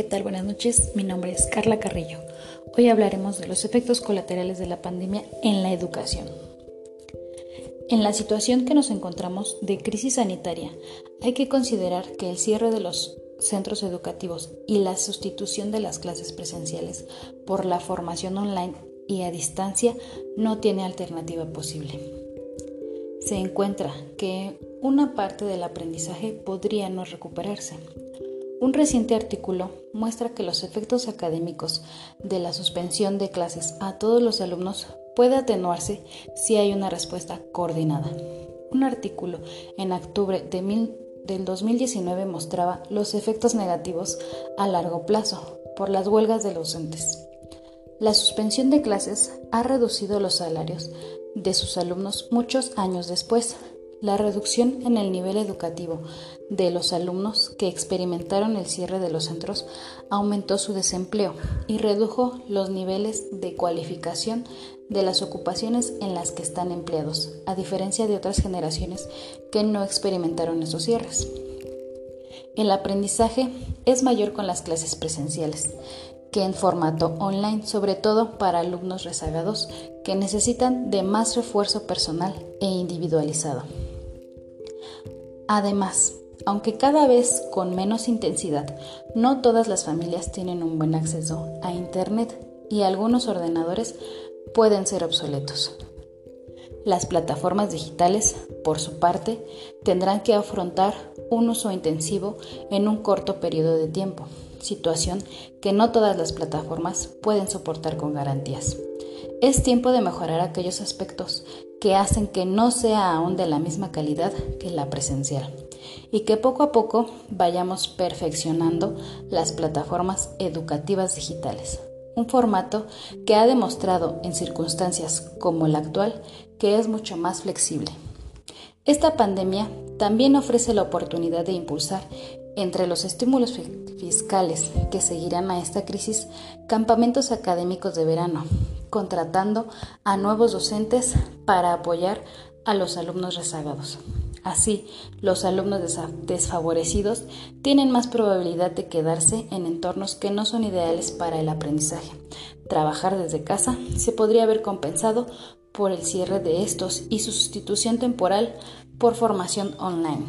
tal? Buenas noches. Mi nombre es Carla Carrillo. Hoy hablaremos de los efectos colaterales de la pandemia en la educación. En la situación que nos encontramos de crisis sanitaria, hay que considerar que el cierre de los centros educativos y la sustitución de las clases presenciales por la formación online y a distancia no tiene alternativa posible. Se encuentra que una parte del aprendizaje podría no recuperarse un reciente artículo muestra que los efectos académicos de la suspensión de clases a todos los alumnos puede atenuarse si hay una respuesta coordinada. Un artículo en octubre de del 2019 mostraba los efectos negativos a largo plazo por las huelgas de los docentes. La suspensión de clases ha reducido los salarios de sus alumnos muchos años después, la reducción en el nivel educativo de los alumnos que experimentaron el cierre de los centros aumentó su desempleo y redujo los niveles de cualificación de las ocupaciones en las que están empleados, a diferencia de otras generaciones que no experimentaron esos cierres. El aprendizaje es mayor con las clases presenciales que en formato online, sobre todo para alumnos rezagados que necesitan de más refuerzo personal e individualizado. Además, aunque cada vez con menos intensidad, no todas las familias tienen un buen acceso a Internet y algunos ordenadores pueden ser obsoletos. Las plataformas digitales, por su parte, tendrán que afrontar un uso intensivo en un corto periodo de tiempo, situación que no todas las plataformas pueden soportar con garantías. Es tiempo de mejorar aquellos aspectos que hacen que no sea aún de la misma calidad que la presencial y que poco a poco vayamos perfeccionando las plataformas educativas digitales, un formato que ha demostrado en circunstancias como la actual que es mucho más flexible. Esta pandemia también ofrece la oportunidad de impulsar entre los estímulos fiscales que seguirán a esta crisis campamentos académicos de verano contratando a nuevos docentes para apoyar a los alumnos rezagados. Así, los alumnos desfavorecidos tienen más probabilidad de quedarse en entornos que no son ideales para el aprendizaje. Trabajar desde casa se podría haber compensado por el cierre de estos y su sustitución temporal por formación online.